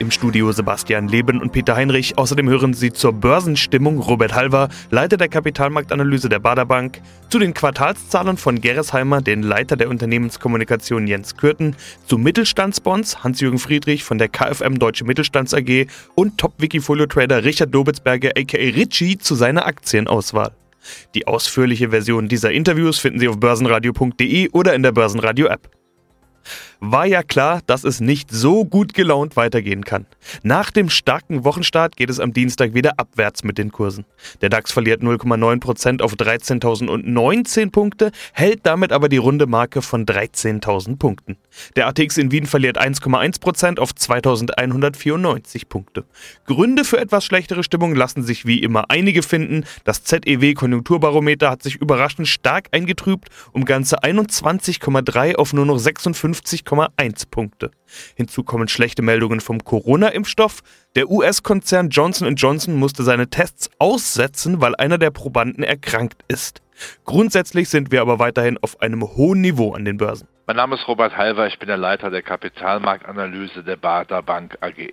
Im Studio Sebastian Leben und Peter Heinrich. Außerdem hören Sie zur Börsenstimmung Robert Halver, Leiter der Kapitalmarktanalyse der Baderbank, zu den Quartalszahlen von Gerresheimer, den Leiter der Unternehmenskommunikation Jens Kürten, zu Mittelstandsbonds Hans-Jürgen Friedrich von der KfM Deutsche Mittelstands AG und Top-Wikifolio-Trader Richard Dobitzberger aka Richie zu seiner Aktienauswahl. Die ausführliche Version dieser Interviews finden Sie auf börsenradio.de oder in der Börsenradio-App. War ja klar, dass es nicht so gut gelaunt weitergehen kann. Nach dem starken Wochenstart geht es am Dienstag wieder abwärts mit den Kursen. Der DAX verliert 0,9% auf 13.019 Punkte, hält damit aber die runde Marke von 13.000 Punkten. Der ATX in Wien verliert 1,1% auf 2.194 Punkte. Gründe für etwas schlechtere Stimmung lassen sich wie immer einige finden. Das ZEW Konjunkturbarometer hat sich überraschend stark eingetrübt, um ganze 21,3 auf nur noch 56 5,1 Punkte. Hinzu kommen schlechte Meldungen vom Corona-Impfstoff. Der US-Konzern Johnson Johnson musste seine Tests aussetzen, weil einer der Probanden erkrankt ist. Grundsätzlich sind wir aber weiterhin auf einem hohen Niveau an den Börsen. Mein Name ist Robert Halver, ich bin der Leiter der Kapitalmarktanalyse der Bader Bank AG.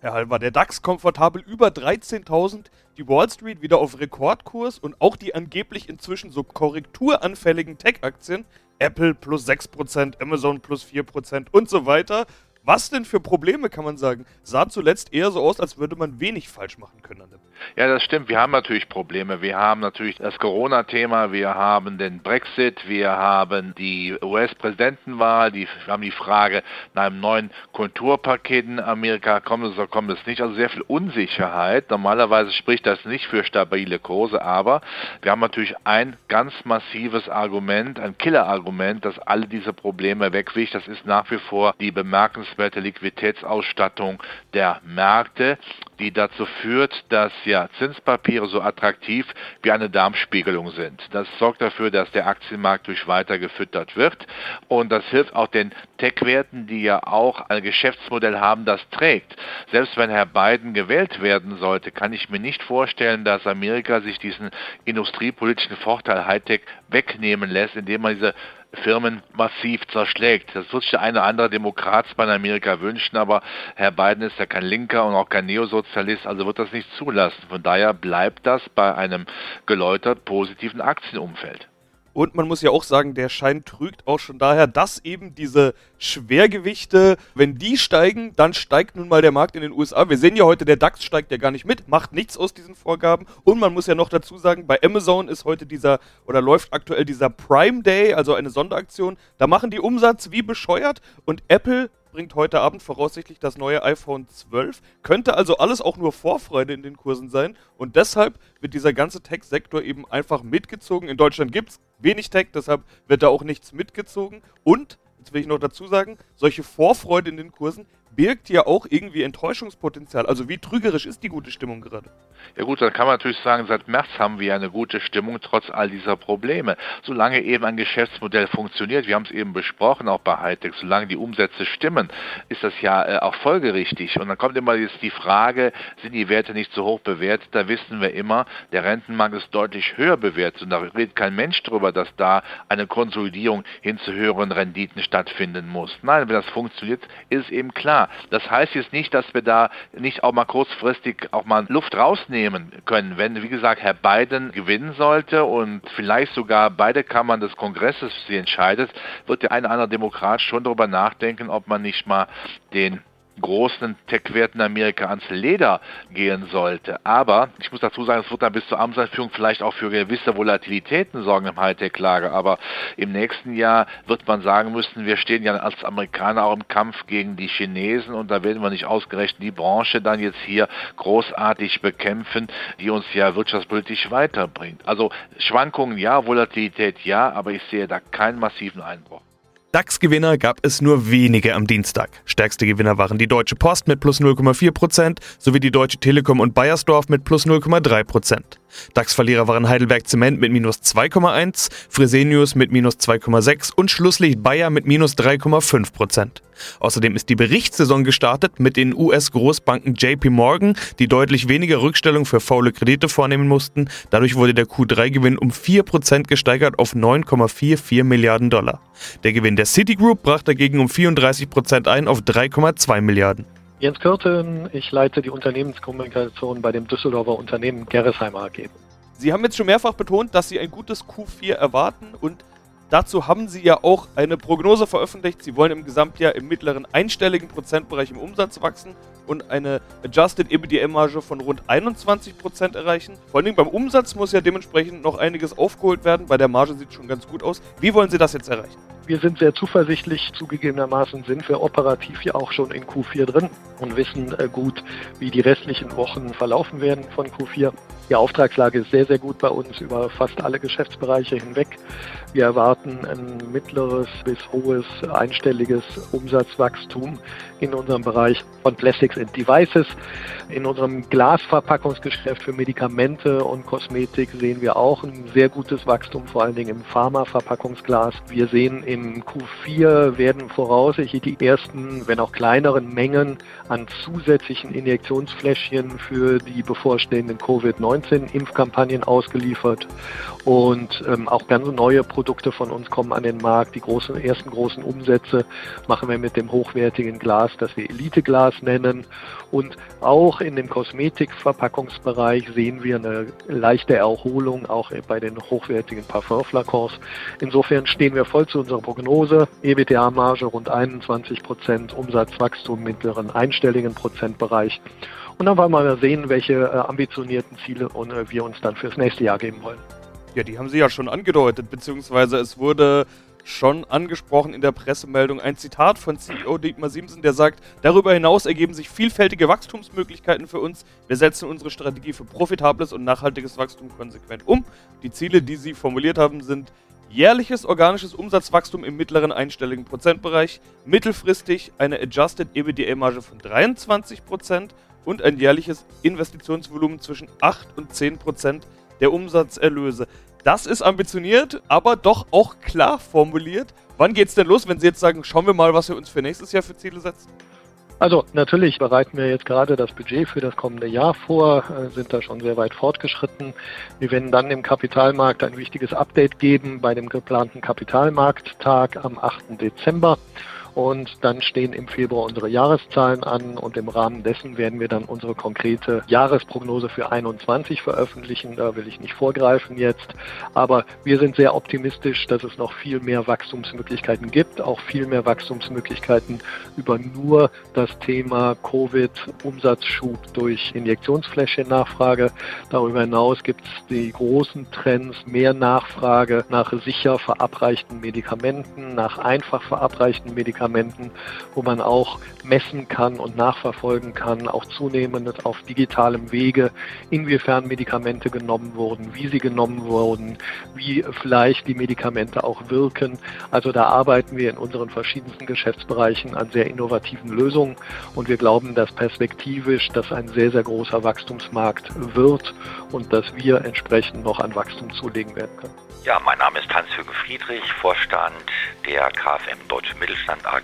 Herr Halver, der DAX komfortabel über 13.000, die Wall Street wieder auf Rekordkurs und auch die angeblich inzwischen so korrekturanfälligen Tech-Aktien Apple plus 6%, Amazon plus 4% und so weiter. Was denn für Probleme kann man sagen? Sah zuletzt eher so aus, als würde man wenig falsch machen können an der ja, das stimmt. Wir haben natürlich Probleme. Wir haben natürlich das Corona-Thema, wir haben den Brexit, wir haben die US-Präsidentenwahl, wir haben die Frage nach einem neuen Konturpaket in Amerika, kommt es oder kommt es nicht. Also sehr viel Unsicherheit. Normalerweise spricht das nicht für stabile Kurse, aber wir haben natürlich ein ganz massives Argument, ein Killer-Argument, das alle diese Probleme wegwicht. Das ist nach wie vor die bemerkenswerte Liquiditätsausstattung der Märkte, die dazu führt, dass ja Zinspapiere so attraktiv wie eine Darmspiegelung sind. Das sorgt dafür, dass der Aktienmarkt durch weiter gefüttert wird und das hilft auch den Tech-Werten, die ja auch ein Geschäftsmodell haben, das trägt. Selbst wenn Herr Biden gewählt werden sollte, kann ich mir nicht vorstellen, dass Amerika sich diesen industriepolitischen Vorteil Hightech wegnehmen lässt, indem man diese Firmen massiv zerschlägt. Das wird sich der eine oder andere Demokrat bei Amerika wünschen, aber Herr Biden ist ja kein Linker und auch kein Neosozialist, also wird das nicht zulassen. Von daher bleibt das bei einem geläutert positiven Aktienumfeld. Und man muss ja auch sagen, der Schein trügt auch schon daher, dass eben diese Schwergewichte, wenn die steigen, dann steigt nun mal der Markt in den USA. Wir sehen ja heute, der DAX steigt ja gar nicht mit, macht nichts aus diesen Vorgaben. Und man muss ja noch dazu sagen, bei Amazon ist heute dieser oder läuft aktuell dieser Prime Day, also eine Sonderaktion. Da machen die Umsatz wie bescheuert und Apple bringt heute Abend voraussichtlich das neue iPhone 12. Könnte also alles auch nur Vorfreude in den Kursen sein. Und deshalb wird dieser ganze Tech-Sektor eben einfach mitgezogen. In Deutschland gibt es wenig Tech, deshalb wird da auch nichts mitgezogen. Und, jetzt will ich noch dazu sagen, solche Vorfreude in den Kursen birgt ja auch irgendwie Enttäuschungspotenzial. Also wie trügerisch ist die gute Stimmung gerade? Ja gut, dann kann man natürlich sagen, seit März haben wir eine gute Stimmung trotz all dieser Probleme. Solange eben ein Geschäftsmodell funktioniert, wir haben es eben besprochen, auch bei Hightech, solange die Umsätze stimmen, ist das ja äh, auch folgerichtig. Und dann kommt immer jetzt die Frage, sind die Werte nicht so hoch bewertet? Da wissen wir immer, der Rentenmarkt ist deutlich höher bewertet und da redet kein Mensch darüber, dass da eine Konsolidierung hin zu höheren Renditen stattfinden muss. Nein, wenn das funktioniert, ist es eben klar. Das heißt jetzt nicht, dass wir da nicht auch mal kurzfristig auch mal Luft rausnehmen können. Wenn, wie gesagt, Herr Biden gewinnen sollte und vielleicht sogar beide Kammern des Kongresses sie entscheidet, wird der eine oder andere Demokrat schon darüber nachdenken, ob man nicht mal den großen Tech-Werten Amerika ans Leder gehen sollte. Aber ich muss dazu sagen, es wird dann bis zur Amtseinführung vielleicht auch für gewisse Volatilitäten sorgen im Hightech-Lager. Aber im nächsten Jahr wird man sagen müssen, wir stehen ja als Amerikaner auch im Kampf gegen die Chinesen und da werden wir nicht ausgerechnet die Branche dann jetzt hier großartig bekämpfen, die uns ja wirtschaftspolitisch weiterbringt. Also Schwankungen ja, Volatilität ja, aber ich sehe da keinen massiven Einbruch. DAX-Gewinner gab es nur wenige am Dienstag. Stärkste Gewinner waren die Deutsche Post mit plus 0,4% sowie die Deutsche Telekom und Bayersdorf mit plus 0,3%. DAX-Verlierer waren Heidelberg Zement mit minus 2,1, Fresenius mit minus 2,6 und Schlusslicht Bayer mit minus 3,5 Prozent. Außerdem ist die Berichtssaison gestartet mit den US-Großbanken JP Morgan, die deutlich weniger Rückstellung für faule Kredite vornehmen mussten. Dadurch wurde der Q3-Gewinn um 4% gesteigert auf 9,44 Milliarden Dollar. Der Gewinn der Citigroup brach dagegen um 34% ein auf 3,2 Milliarden. Jens Kürten, ich leite die Unternehmenskommunikation bei dem Düsseldorfer Unternehmen Gerresheimer AG. Sie haben jetzt schon mehrfach betont, dass Sie ein gutes Q4 erwarten und dazu haben Sie ja auch eine Prognose veröffentlicht. Sie wollen im Gesamtjahr im mittleren einstelligen Prozentbereich im Umsatz wachsen und eine Adjusted EBITDA-Marge von rund 21% erreichen. Vor allem beim Umsatz muss ja dementsprechend noch einiges aufgeholt werden. Bei der Marge sieht es schon ganz gut aus. Wie wollen Sie das jetzt erreichen? Wir sind sehr zuversichtlich. Zugegebenermaßen sind wir operativ ja auch schon in Q4 drin und wissen äh, gut, wie die restlichen Wochen verlaufen werden von Q4. Die Auftragslage ist sehr, sehr gut bei uns über fast alle Geschäftsbereiche hinweg. Wir erwarten ein mittleres bis hohes einstelliges Umsatzwachstum in unserem Bereich von Plastics and Devices. In unserem Glasverpackungsgeschäft für Medikamente und Kosmetik sehen wir auch ein sehr gutes Wachstum, vor allen Dingen im Pharmaverpackungsglas. Wir sehen im Q4 werden voraussichtlich die ersten, wenn auch kleineren Mengen an zusätzlichen Injektionsfläschchen für die bevorstehenden Covid-19-Impfkampagnen ausgeliefert. Und ähm, auch ganz neue Produkte von uns kommen an den Markt. Die großen, ersten großen Umsätze machen wir mit dem hochwertigen Glas, das wir Elite-Glas nennen. Und auch in dem Kosmetikverpackungsbereich sehen wir eine leichte Erholung, auch bei den hochwertigen Parfumflakons. Insofern stehen wir voll zu unserer Prognose. EBITDA-Marge rund 21 Prozent, Umsatzwachstum im mittleren einstelligen Prozentbereich. Und dann wollen wir mal sehen, welche äh, ambitionierten Ziele äh, wir uns dann fürs nächste Jahr geben wollen. Ja, die haben Sie ja schon angedeutet, beziehungsweise es wurde schon angesprochen in der Pressemeldung ein Zitat von CEO Dietmar Siemsen, der sagt, darüber hinaus ergeben sich vielfältige Wachstumsmöglichkeiten für uns. Wir setzen unsere Strategie für profitables und nachhaltiges Wachstum konsequent um. Die Ziele, die Sie formuliert haben, sind jährliches organisches Umsatzwachstum im mittleren einstelligen Prozentbereich, mittelfristig eine Adjusted EBITDA-Marge von 23% und ein jährliches Investitionsvolumen zwischen 8 und 10% der Umsatzerlöse. Das ist ambitioniert, aber doch auch klar formuliert. Wann geht's denn los, wenn Sie jetzt sagen, schauen wir mal, was wir uns für nächstes Jahr für Ziele setzen? Also natürlich bereiten wir jetzt gerade das Budget für das kommende Jahr vor, äh, sind da schon sehr weit fortgeschritten. Wir werden dann im Kapitalmarkt ein wichtiges Update geben bei dem geplanten Kapitalmarkttag am 8. Dezember. Und dann stehen im Februar unsere Jahreszahlen an und im Rahmen dessen werden wir dann unsere konkrete Jahresprognose für 21 veröffentlichen. Da will ich nicht vorgreifen jetzt. Aber wir sind sehr optimistisch, dass es noch viel mehr Wachstumsmöglichkeiten gibt, auch viel mehr Wachstumsmöglichkeiten über nur das Thema Covid-Umsatzschub durch Injektionsfläschchen-Nachfrage. Darüber hinaus gibt es die großen Trends, mehr Nachfrage nach sicher verabreichten Medikamenten, nach einfach verabreichten Medikamenten Medikamenten, wo man auch messen kann und nachverfolgen kann, auch zunehmend auf digitalem Wege, inwiefern Medikamente genommen wurden, wie sie genommen wurden, wie vielleicht die Medikamente auch wirken. Also da arbeiten wir in unseren verschiedensten Geschäftsbereichen an sehr innovativen Lösungen und wir glauben, dass perspektivisch das ein sehr, sehr großer Wachstumsmarkt wird und dass wir entsprechend noch an Wachstum zulegen werden können. Ja, mein Name ist Hans-Jürgen Friedrich, Vorstand der KfM Deutsche Mittelstand AG,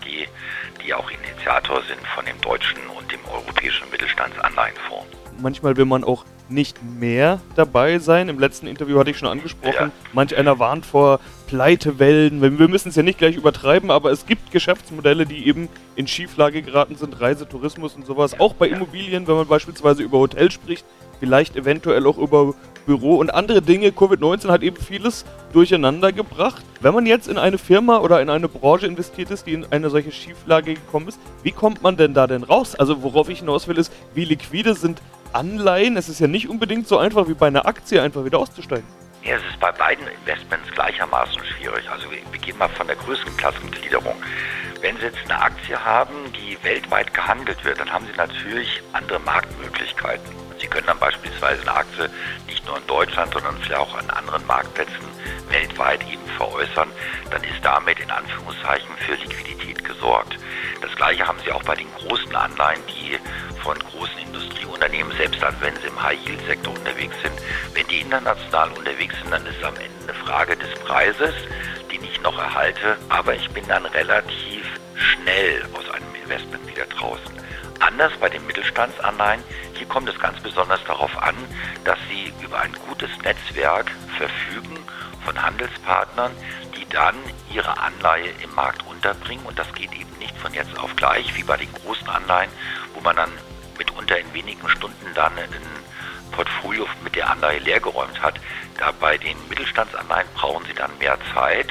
die auch Initiator sind von dem deutschen und dem europäischen Mittelstandsanleihenfonds. Manchmal will man auch nicht mehr dabei sein. Im letzten Interview hatte ich schon angesprochen, ja. manch einer warnt vor Pleitewellen. Wir müssen es ja nicht gleich übertreiben, aber es gibt Geschäftsmodelle, die eben in Schieflage geraten sind, Reisetourismus und sowas. Auch bei Immobilien, wenn man beispielsweise über Hotels spricht, vielleicht eventuell auch über Büro und andere Dinge. Covid-19 hat eben vieles durcheinander gebracht. Wenn man jetzt in eine Firma oder in eine Branche investiert ist, die in eine solche Schieflage gekommen ist, wie kommt man denn da denn raus? Also worauf ich hinaus will, ist, wie liquide sind Anleihen? Es ist ja nicht unbedingt so einfach wie bei einer Aktie einfach wieder auszusteigen. Ja, es ist bei beiden Investments gleichermaßen schwierig. Also wir, gehen mal von der Größenklassengliederung. Wenn Sie jetzt eine Aktie haben, die weltweit gehandelt wird, dann haben Sie natürlich andere Marktmöglichkeiten. Können dann beispielsweise eine Aktie nicht nur in Deutschland, sondern vielleicht auch an anderen Marktplätzen weltweit eben veräußern. Dann ist damit in Anführungszeichen für Liquidität gesorgt. Das gleiche haben Sie auch bei den großen Anleihen, die von großen Industrieunternehmen, selbst dann, wenn sie im High-Yield-Sektor unterwegs sind. Wenn die international unterwegs sind, dann ist es am Ende eine Frage des Preises, den ich noch erhalte. Aber ich bin dann relativ schnell aus einem Investment wieder draußen. Anders bei den Mittelstandsanleihen. Hier kommt es ganz besonders darauf an, dass sie über ein gutes Netzwerk verfügen von Handelspartnern, die dann ihre Anleihe im Markt unterbringen. Und das geht eben nicht von jetzt auf gleich, wie bei den großen Anleihen, wo man dann mitunter in wenigen Stunden dann ein Portfolio mit der Anleihe leergeräumt hat. Da bei den Mittelstandsanleihen brauchen sie dann mehr Zeit,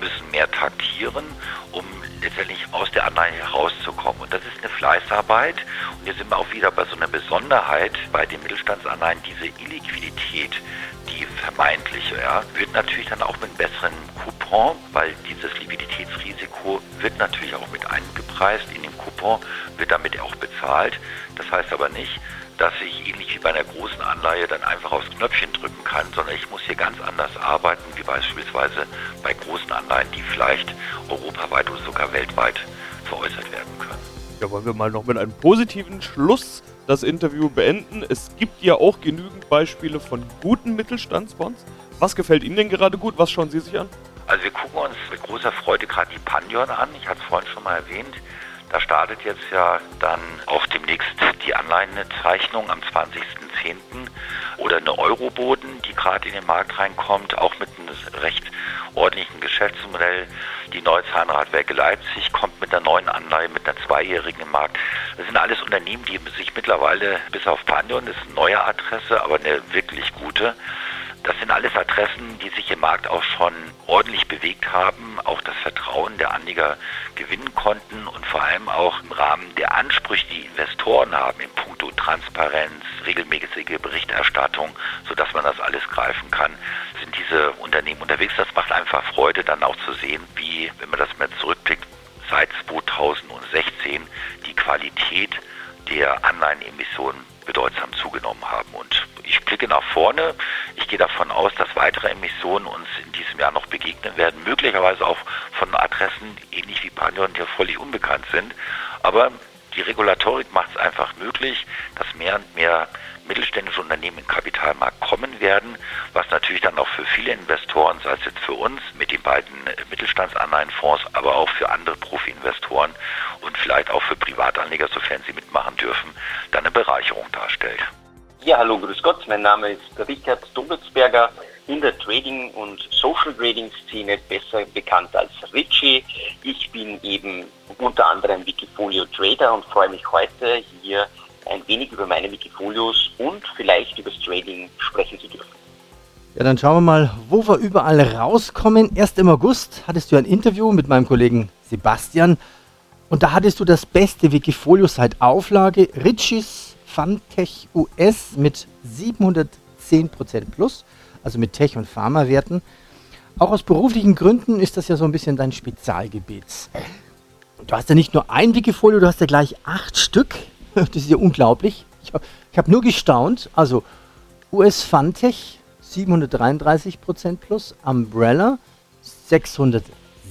müssen mehr taktieren, um letztendlich aus der Anleihe herauszukommen. Und das ist eine Fleißarbeit. Und hier sind wir auch wieder bei so einer Besonderheit bei den Mittelstandsanleihen, diese Illiquidität, die vermeintliche, ja, wird natürlich dann auch mit einem besseren Coupon, weil dieses Liquiditätsrisiko wird natürlich auch mit eingepreist in den Coupon, wird damit auch bezahlt. Das heißt aber nicht, dass ich ähnlich wie bei einer großen Anleihe dann einfach aufs Knöpfchen drücken kann, sondern ich muss hier ganz anders arbeiten, wie beispielsweise bei großen Anleihen, die vielleicht europaweit oder sogar weltweit veräußert werden können. Ja, wollen wir mal noch mit einem positiven Schluss das Interview beenden. Es gibt ja auch genügend Beispiele von guten Mittelstandsbonds. Was gefällt Ihnen denn gerade gut? Was schauen Sie sich an? Also wir gucken uns mit großer Freude gerade die Pandion an. Ich hatte es vorhin schon mal erwähnt. Da startet jetzt ja dann auch demnächst die Anleihenzeichnung am 20.10. oder eine Euroboden, die gerade in den Markt reinkommt, auch mit einem recht ordentlichen Geschäftsmodell. Die neue Zahnradwerke Leipzig kommt mit einer neuen Anleihe, mit einer zweijährigen im Markt. Das sind alles Unternehmen, die sich mittlerweile, bis auf Pandion, das ist eine neue Adresse, aber eine wirklich gute, das sind alles Adressen, die sich im Markt auch schon ordentlich bewegt haben, auch das Vertrauen der Anleger gewinnen konnten und vor allem auch im Rahmen der Ansprüche, die Investoren haben in puncto Transparenz, regelmäßige Berichterstattung, sodass man das alles greifen kann, sind diese Unternehmen unterwegs. Das macht einfach Freude, dann auch zu sehen, wie, wenn man das mal zurückblickt, seit 2016 die Qualität der Anleihenemissionen bedeutsam zugenommen haben. Und ich blicke nach vorne. Ich gehe davon aus, dass weitere Emissionen uns in diesem Jahr noch begegnen werden, möglicherweise auch von Adressen, ähnlich wie Panion, die völlig unbekannt sind. Aber die Regulatorik macht es einfach möglich, dass mehr und mehr mittelständische Unternehmen den Kapitalmarkt kommen werden, was natürlich dann auch für viele Investoren, sei es jetzt für uns mit den beiden Mittelstandsanleihenfonds, aber auch für andere Profi-Investoren und vielleicht auch für Privatanleger, sofern sie mitmachen dürfen, dann eine Bereicherung darstellt. Ja, hallo, grüß Gott. Mein Name ist Richard Dummelsberger, in der Trading- und Social Trading-Szene besser bekannt als Richie. Ich bin eben unter anderem Wikifolio Trader und freue mich heute hier ein wenig über meine Wikifolios und vielleicht über das Trading sprechen zu dürfen. Ja, dann schauen wir mal, wo wir überall rauskommen. Erst im August hattest du ein Interview mit meinem Kollegen Sebastian und da hattest du das beste Wikifolio seit Auflage, Richies Fantech US mit 710% plus, also mit Tech- und Pharma-Werten. Auch aus beruflichen Gründen ist das ja so ein bisschen dein Spezialgebiet. Du hast ja nicht nur ein Wikifolio, du hast ja gleich acht Stück. Das ist ja unglaublich. Ich habe hab nur gestaunt. Also US Fantech 733% plus, Umbrella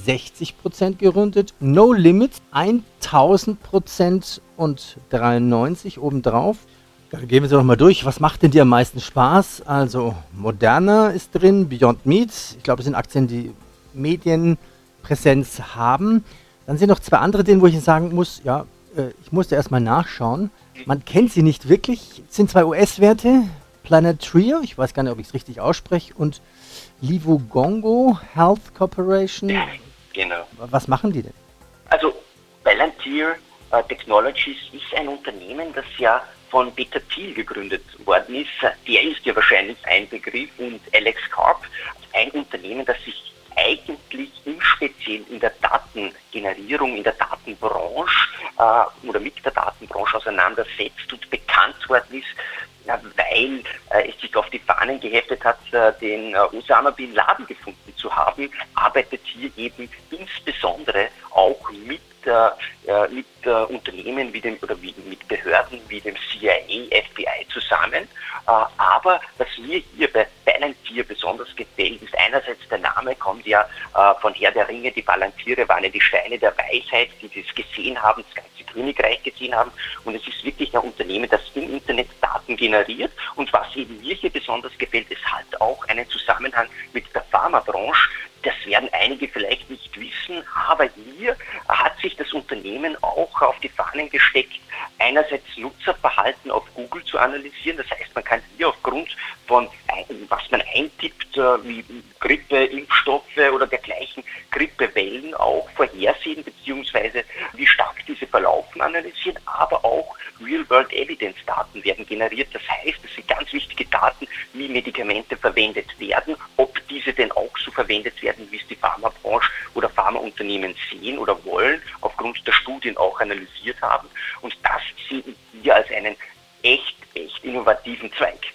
660% gerundet, No Limit 1000% und 93 obendrauf. Ja, gehen wir sie nochmal durch. Was macht denn dir am meisten Spaß? Also Moderna ist drin, Beyond Meat. Ich glaube, es sind Aktien, die Medienpräsenz haben. Dann sind noch zwei andere drin, wo ich sagen muss, ja, äh, ich musste erstmal nachschauen. Man kennt sie nicht wirklich. Es sind zwei US-Werte. Planet Trio, ich weiß gar nicht, ob ich es richtig ausspreche, und Livugongo Health Corporation. Ja, genau. Was machen die denn? Also Palantir uh, Technologies ist ein Unternehmen, das ja von Peter Thiel gegründet worden ist. Der ist ja wahrscheinlich ein Begriff und Alex Karp, ein Unternehmen, das sich eigentlich im Speziellen in der Datengenerierung, in der Datenbranche äh, oder mit der Datenbranche auseinandersetzt und bekannt worden ist, ja, weil äh, es sich auf die Fahnen geheftet hat, äh, den äh, Osama Bin Laden gefunden zu haben, arbeitet hier eben insbesondere auch mit äh, äh, mit äh, Unternehmen wie dem, oder wie, mit Behörden wie dem CIA, FBI zusammen. Aber was mir hier bei Palantir besonders gefällt, ist einerseits der Name kommt ja von Herr der Ringe, die Palantiere waren ja die Steine der Weisheit, die das gesehen haben, das ganze Königreich gesehen haben. Und es ist wirklich ein Unternehmen, das im Internet Daten generiert. Und was eben mir hier besonders gefällt, es hat auch einen Zusammenhang mit der Pharmabranche. Das werden einige vielleicht nicht wissen, aber hier hat sich das Unternehmen auch auf die Fahnen gesteckt, einerseits Nutzerverhalten auf Google zu analysieren. Das heißt, man kann hier aufgrund von, was man eintippt, äh, wie Grippe, Impfstoffe oder dergleichen, Grippewellen auch vorhersehen, beziehungsweise wie stark diese verlaufen, analysieren, aber auch Real-World Evidence-Daten werden generiert. Das heißt, es sind ganz wichtige Daten, wie Medikamente verwendet werden, ob diese denn auch so verwendet werden, wie es die Pharmabranche oder Pharmaunternehmen sehen oder wollen, aufgrund der Studien auch analysiert haben. Und das sehen wir als einen echt, echt innovativen Zweig.